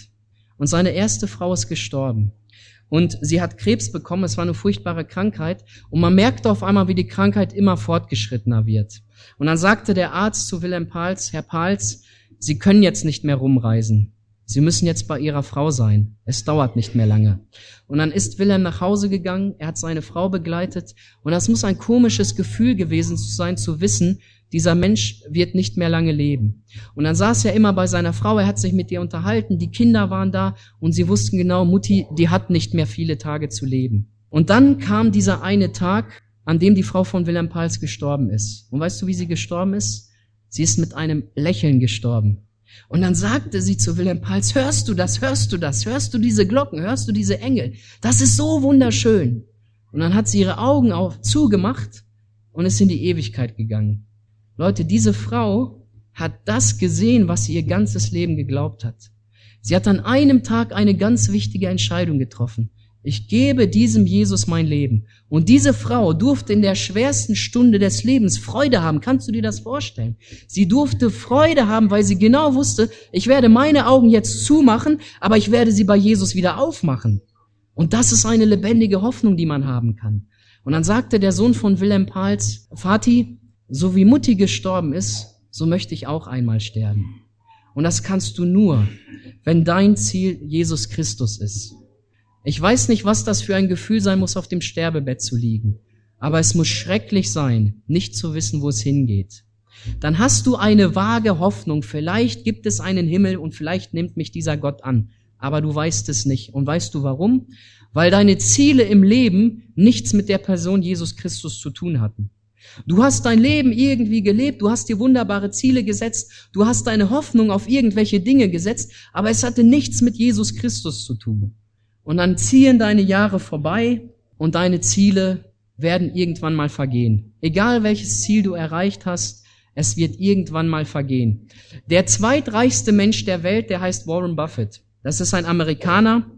Und seine erste Frau ist gestorben. Und sie hat Krebs bekommen, es war eine furchtbare Krankheit. Und man merkte auf einmal, wie die Krankheit immer fortgeschrittener wird. Und dann sagte der Arzt zu Wilhelm Pals, Herr Pals, Sie können jetzt nicht mehr rumreisen. Sie müssen jetzt bei ihrer Frau sein. Es dauert nicht mehr lange. Und dann ist Wilhelm nach Hause gegangen, er hat seine Frau begleitet und das muss ein komisches Gefühl gewesen sein zu wissen, dieser Mensch wird nicht mehr lange leben. Und dann saß er immer bei seiner Frau, er hat sich mit ihr unterhalten, die Kinder waren da und sie wussten genau, Mutti, die hat nicht mehr viele Tage zu leben. Und dann kam dieser eine Tag, an dem die Frau von Wilhelm Pals gestorben ist. Und weißt du, wie sie gestorben ist? Sie ist mit einem Lächeln gestorben. Und dann sagte sie zu Wilhelm Pals, hörst du das, hörst du das, hörst du diese Glocken, hörst du diese Engel? Das ist so wunderschön. Und dann hat sie ihre Augen auf, zugemacht und ist in die Ewigkeit gegangen. Leute, diese Frau hat das gesehen, was sie ihr ganzes Leben geglaubt hat. Sie hat an einem Tag eine ganz wichtige Entscheidung getroffen. Ich gebe diesem Jesus mein Leben. Und diese Frau durfte in der schwersten Stunde des Lebens Freude haben. Kannst du dir das vorstellen? Sie durfte Freude haben, weil sie genau wusste, ich werde meine Augen jetzt zumachen, aber ich werde sie bei Jesus wieder aufmachen. Und das ist eine lebendige Hoffnung, die man haben kann. Und dann sagte der Sohn von Wilhelm Pals, Vati, so wie Mutti gestorben ist, so möchte ich auch einmal sterben. Und das kannst du nur, wenn dein Ziel Jesus Christus ist. Ich weiß nicht, was das für ein Gefühl sein muss, auf dem Sterbebett zu liegen. Aber es muss schrecklich sein, nicht zu wissen, wo es hingeht. Dann hast du eine vage Hoffnung. Vielleicht gibt es einen Himmel und vielleicht nimmt mich dieser Gott an. Aber du weißt es nicht. Und weißt du warum? Weil deine Ziele im Leben nichts mit der Person Jesus Christus zu tun hatten. Du hast dein Leben irgendwie gelebt, du hast dir wunderbare Ziele gesetzt, du hast deine Hoffnung auf irgendwelche Dinge gesetzt, aber es hatte nichts mit Jesus Christus zu tun. Und dann ziehen deine Jahre vorbei und deine Ziele werden irgendwann mal vergehen. Egal welches Ziel du erreicht hast, es wird irgendwann mal vergehen. Der zweitreichste Mensch der Welt, der heißt Warren Buffett. Das ist ein Amerikaner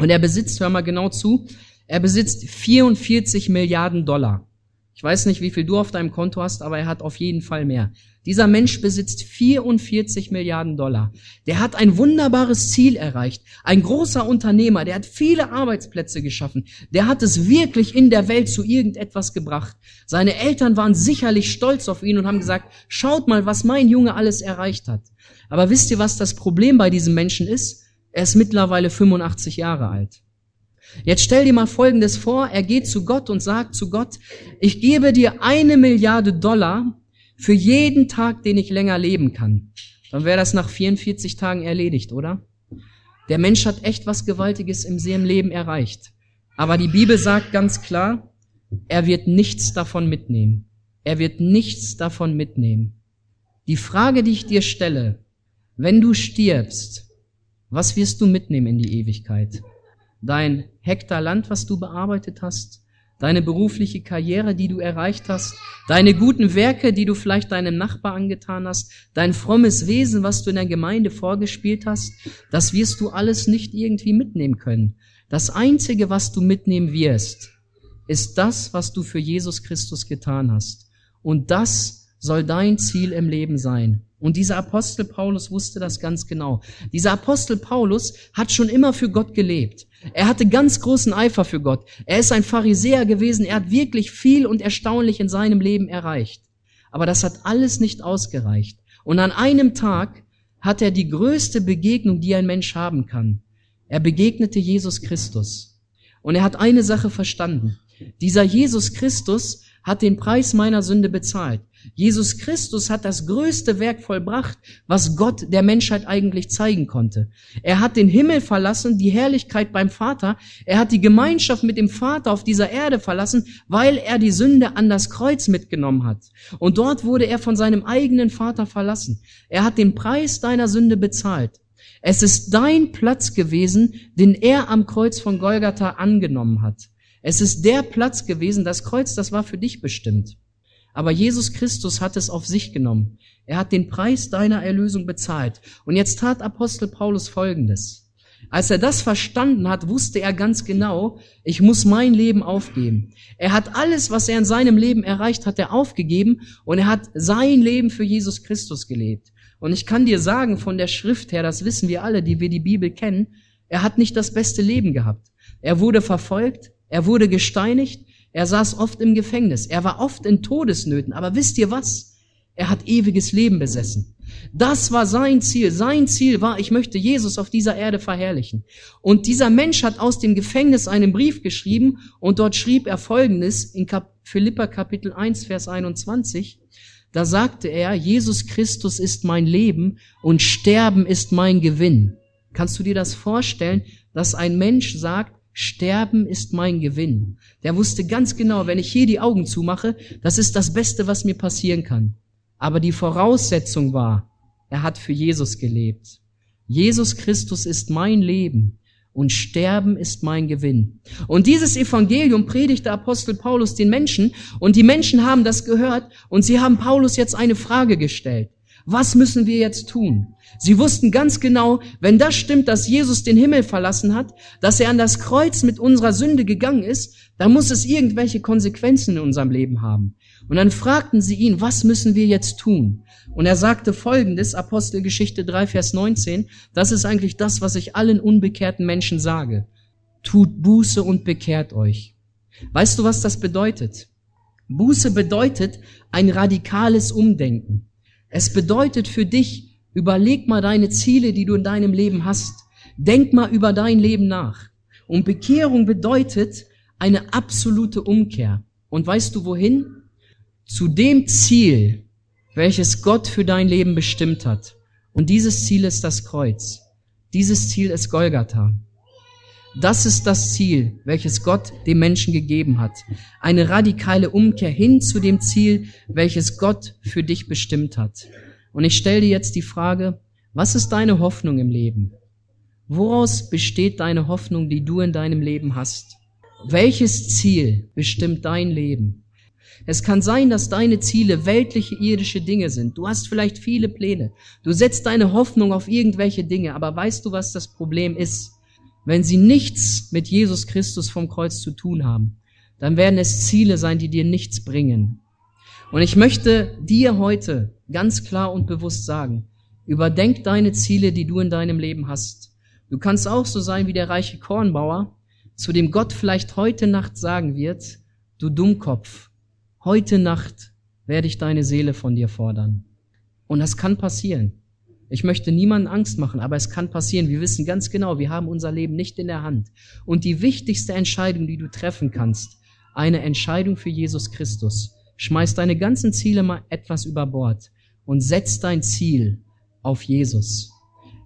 und er besitzt, hör mal genau zu, er besitzt 44 Milliarden Dollar. Ich weiß nicht, wie viel du auf deinem Konto hast, aber er hat auf jeden Fall mehr. Dieser Mensch besitzt 44 Milliarden Dollar. Der hat ein wunderbares Ziel erreicht. Ein großer Unternehmer, der hat viele Arbeitsplätze geschaffen. Der hat es wirklich in der Welt zu irgendetwas gebracht. Seine Eltern waren sicherlich stolz auf ihn und haben gesagt, schaut mal, was mein Junge alles erreicht hat. Aber wisst ihr, was das Problem bei diesem Menschen ist? Er ist mittlerweile 85 Jahre alt. Jetzt stell dir mal Folgendes vor, er geht zu Gott und sagt zu Gott, ich gebe dir eine Milliarde Dollar für jeden Tag, den ich länger leben kann. Dann wäre das nach 44 Tagen erledigt, oder? Der Mensch hat echt was Gewaltiges im Leben erreicht. Aber die Bibel sagt ganz klar, er wird nichts davon mitnehmen. Er wird nichts davon mitnehmen. Die Frage, die ich dir stelle, wenn du stirbst, was wirst du mitnehmen in die Ewigkeit? Dein Hektar Land, was du bearbeitet hast, deine berufliche Karriere, die du erreicht hast, deine guten Werke, die du vielleicht deinem Nachbar angetan hast, dein frommes Wesen, was du in der Gemeinde vorgespielt hast, das wirst du alles nicht irgendwie mitnehmen können. Das Einzige, was du mitnehmen wirst, ist das, was du für Jesus Christus getan hast. Und das soll dein Ziel im Leben sein. Und dieser Apostel Paulus wusste das ganz genau. Dieser Apostel Paulus hat schon immer für Gott gelebt. Er hatte ganz großen Eifer für Gott. Er ist ein Pharisäer gewesen. Er hat wirklich viel und erstaunlich in seinem Leben erreicht. Aber das hat alles nicht ausgereicht. Und an einem Tag hat er die größte Begegnung, die ein Mensch haben kann. Er begegnete Jesus Christus. Und er hat eine Sache verstanden. Dieser Jesus Christus hat den Preis meiner Sünde bezahlt. Jesus Christus hat das größte Werk vollbracht, was Gott der Menschheit eigentlich zeigen konnte. Er hat den Himmel verlassen, die Herrlichkeit beim Vater. Er hat die Gemeinschaft mit dem Vater auf dieser Erde verlassen, weil er die Sünde an das Kreuz mitgenommen hat. Und dort wurde er von seinem eigenen Vater verlassen. Er hat den Preis deiner Sünde bezahlt. Es ist dein Platz gewesen, den er am Kreuz von Golgatha angenommen hat. Es ist der Platz gewesen, das Kreuz, das war für dich bestimmt. Aber Jesus Christus hat es auf sich genommen. Er hat den Preis deiner Erlösung bezahlt. Und jetzt tat Apostel Paulus Folgendes. Als er das verstanden hat, wusste er ganz genau, ich muss mein Leben aufgeben. Er hat alles, was er in seinem Leben erreicht hat, er aufgegeben und er hat sein Leben für Jesus Christus gelebt. Und ich kann dir sagen, von der Schrift her, das wissen wir alle, die wir die Bibel kennen, er hat nicht das beste Leben gehabt. Er wurde verfolgt, er wurde gesteinigt, er saß oft im Gefängnis. Er war oft in Todesnöten. Aber wisst ihr was? Er hat ewiges Leben besessen. Das war sein Ziel. Sein Ziel war, ich möchte Jesus auf dieser Erde verherrlichen. Und dieser Mensch hat aus dem Gefängnis einen Brief geschrieben und dort schrieb er Folgendes in Kap Philippa Kapitel 1, Vers 21. Da sagte er, Jesus Christus ist mein Leben und Sterben ist mein Gewinn. Kannst du dir das vorstellen, dass ein Mensch sagt, Sterben ist mein Gewinn. Der wusste ganz genau, wenn ich hier die Augen zumache, das ist das Beste, was mir passieren kann. Aber die Voraussetzung war, er hat für Jesus gelebt. Jesus Christus ist mein Leben und Sterben ist mein Gewinn. Und dieses Evangelium predigte Apostel Paulus den Menschen und die Menschen haben das gehört und sie haben Paulus jetzt eine Frage gestellt. Was müssen wir jetzt tun? Sie wussten ganz genau, wenn das stimmt, dass Jesus den Himmel verlassen hat, dass er an das Kreuz mit unserer Sünde gegangen ist, dann muss es irgendwelche Konsequenzen in unserem Leben haben. Und dann fragten sie ihn, was müssen wir jetzt tun? Und er sagte folgendes, Apostelgeschichte 3, Vers 19, das ist eigentlich das, was ich allen unbekehrten Menschen sage. Tut Buße und bekehrt euch. Weißt du, was das bedeutet? Buße bedeutet ein radikales Umdenken. Es bedeutet für dich, überleg mal deine Ziele, die du in deinem Leben hast. Denk mal über dein Leben nach. Und Bekehrung bedeutet eine absolute Umkehr. Und weißt du wohin? Zu dem Ziel, welches Gott für dein Leben bestimmt hat. Und dieses Ziel ist das Kreuz. Dieses Ziel ist Golgatha. Das ist das Ziel, welches Gott dem Menschen gegeben hat. Eine radikale Umkehr hin zu dem Ziel, welches Gott für dich bestimmt hat. Und ich stelle dir jetzt die Frage, was ist deine Hoffnung im Leben? Woraus besteht deine Hoffnung, die du in deinem Leben hast? Welches Ziel bestimmt dein Leben? Es kann sein, dass deine Ziele weltliche, irdische Dinge sind. Du hast vielleicht viele Pläne. Du setzt deine Hoffnung auf irgendwelche Dinge. Aber weißt du, was das Problem ist? Wenn sie nichts mit Jesus Christus vom Kreuz zu tun haben, dann werden es Ziele sein, die dir nichts bringen. Und ich möchte dir heute ganz klar und bewusst sagen, überdenk deine Ziele, die du in deinem Leben hast. Du kannst auch so sein wie der reiche Kornbauer, zu dem Gott vielleicht heute Nacht sagen wird, du Dummkopf, heute Nacht werde ich deine Seele von dir fordern. Und das kann passieren. Ich möchte niemanden Angst machen, aber es kann passieren. Wir wissen ganz genau, wir haben unser Leben nicht in der Hand. Und die wichtigste Entscheidung, die du treffen kannst, eine Entscheidung für Jesus Christus. Schmeiß deine ganzen Ziele mal etwas über Bord und setz dein Ziel auf Jesus.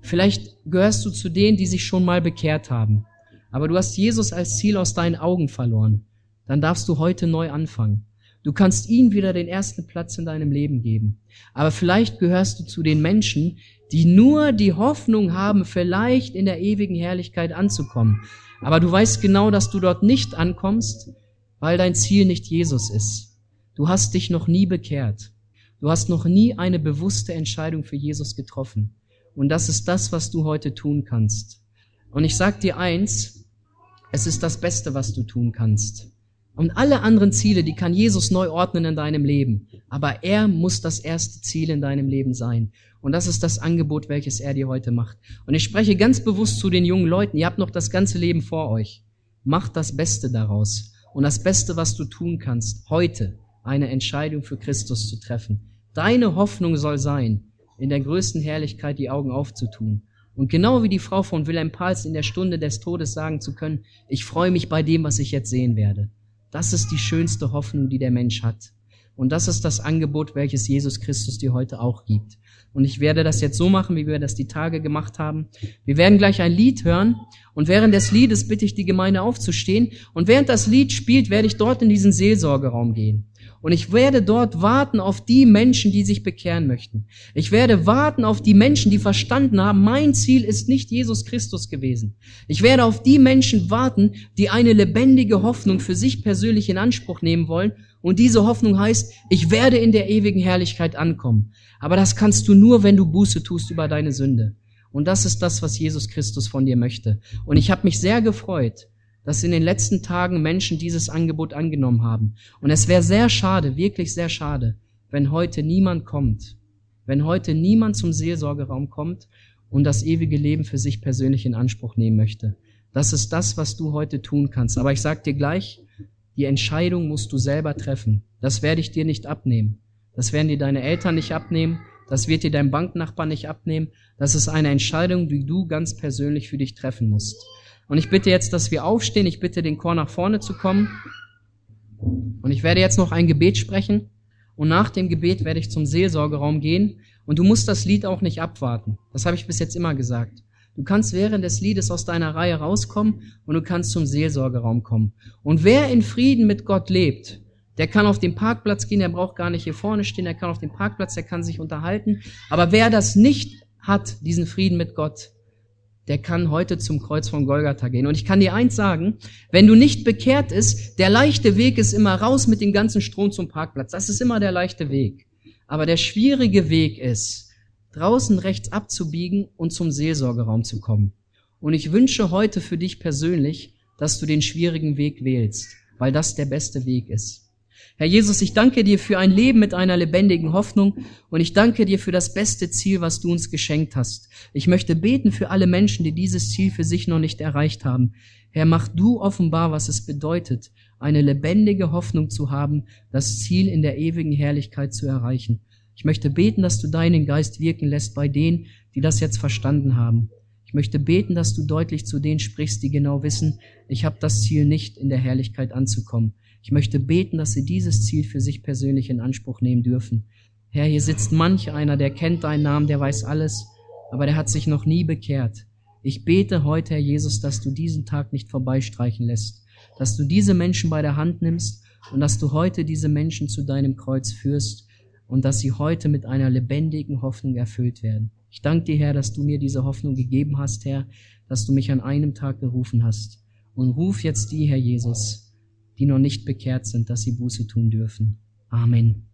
Vielleicht gehörst du zu denen, die sich schon mal bekehrt haben, aber du hast Jesus als Ziel aus deinen Augen verloren. Dann darfst du heute neu anfangen. Du kannst ihm wieder den ersten Platz in deinem Leben geben. Aber vielleicht gehörst du zu den Menschen, die nur die Hoffnung haben, vielleicht in der ewigen Herrlichkeit anzukommen. Aber du weißt genau, dass du dort nicht ankommst, weil dein Ziel nicht Jesus ist. Du hast dich noch nie bekehrt. Du hast noch nie eine bewusste Entscheidung für Jesus getroffen. Und das ist das, was du heute tun kannst. Und ich sag dir eins, es ist das Beste, was du tun kannst. Und alle anderen Ziele, die kann Jesus neu ordnen in deinem Leben. Aber er muss das erste Ziel in deinem Leben sein. Und das ist das Angebot, welches er dir heute macht. Und ich spreche ganz bewusst zu den jungen Leuten. Ihr habt noch das ganze Leben vor euch. Macht das Beste daraus. Und das Beste, was du tun kannst, heute eine Entscheidung für Christus zu treffen. Deine Hoffnung soll sein, in der größten Herrlichkeit die Augen aufzutun. Und genau wie die Frau von Wilhelm Pals in der Stunde des Todes sagen zu können, ich freue mich bei dem, was ich jetzt sehen werde. Das ist die schönste Hoffnung, die der Mensch hat. Und das ist das Angebot, welches Jesus Christus dir heute auch gibt. Und ich werde das jetzt so machen, wie wir das die Tage gemacht haben. Wir werden gleich ein Lied hören und während des Liedes bitte ich die Gemeinde aufzustehen und während das Lied spielt, werde ich dort in diesen Seelsorgeraum gehen. Und ich werde dort warten auf die Menschen, die sich bekehren möchten. Ich werde warten auf die Menschen, die verstanden haben, mein Ziel ist nicht Jesus Christus gewesen. Ich werde auf die Menschen warten, die eine lebendige Hoffnung für sich persönlich in Anspruch nehmen wollen. Und diese Hoffnung heißt, ich werde in der ewigen Herrlichkeit ankommen. Aber das kannst du nur, wenn du Buße tust über deine Sünde. Und das ist das, was Jesus Christus von dir möchte. Und ich habe mich sehr gefreut, dass in den letzten Tagen Menschen dieses Angebot angenommen haben. Und es wäre sehr schade, wirklich sehr schade, wenn heute niemand kommt, wenn heute niemand zum Seelsorgeraum kommt und das ewige Leben für sich persönlich in Anspruch nehmen möchte. Das ist das, was du heute tun kannst. Aber ich sag dir gleich, die Entscheidung musst du selber treffen. Das werde ich dir nicht abnehmen. Das werden dir deine Eltern nicht abnehmen. Das wird dir dein Banknachbar nicht abnehmen. Das ist eine Entscheidung, die du ganz persönlich für dich treffen musst. Und ich bitte jetzt, dass wir aufstehen. Ich bitte den Chor nach vorne zu kommen. Und ich werde jetzt noch ein Gebet sprechen. Und nach dem Gebet werde ich zum Seelsorgeraum gehen. Und du musst das Lied auch nicht abwarten. Das habe ich bis jetzt immer gesagt. Du kannst während des Liedes aus deiner Reihe rauskommen und du kannst zum Seelsorgeraum kommen. Und wer in Frieden mit Gott lebt, der kann auf den Parkplatz gehen, der braucht gar nicht hier vorne stehen, der kann auf den Parkplatz, der kann sich unterhalten. Aber wer das nicht hat, diesen Frieden mit Gott, der kann heute zum Kreuz von Golgatha gehen. Und ich kann dir eins sagen, wenn du nicht bekehrt ist, der leichte Weg ist immer raus mit dem ganzen Strom zum Parkplatz. Das ist immer der leichte Weg. Aber der schwierige Weg ist, draußen rechts abzubiegen und zum Seelsorgeraum zu kommen. Und ich wünsche heute für dich persönlich, dass du den schwierigen Weg wählst, weil das der beste Weg ist. Herr Jesus, ich danke dir für ein Leben mit einer lebendigen Hoffnung und ich danke dir für das beste Ziel, was du uns geschenkt hast. Ich möchte beten für alle Menschen, die dieses Ziel für sich noch nicht erreicht haben. Herr, mach du offenbar, was es bedeutet, eine lebendige Hoffnung zu haben, das Ziel in der ewigen Herrlichkeit zu erreichen. Ich möchte beten, dass du deinen Geist wirken lässt bei denen, die das jetzt verstanden haben. Ich möchte beten, dass du deutlich zu denen sprichst, die genau wissen, ich habe das Ziel nicht, in der Herrlichkeit anzukommen. Ich möchte beten, dass sie dieses Ziel für sich persönlich in Anspruch nehmen dürfen. Herr, hier sitzt manch einer, der kennt deinen Namen, der weiß alles, aber der hat sich noch nie bekehrt. Ich bete heute, Herr Jesus, dass du diesen Tag nicht vorbeistreichen lässt, dass du diese Menschen bei der Hand nimmst und dass du heute diese Menschen zu deinem Kreuz führst und dass sie heute mit einer lebendigen Hoffnung erfüllt werden. Ich danke dir, Herr, dass du mir diese Hoffnung gegeben hast, Herr, dass du mich an einem Tag gerufen hast. Und ruf jetzt die, Herr Jesus, die noch nicht bekehrt sind, dass sie Buße tun dürfen. Amen.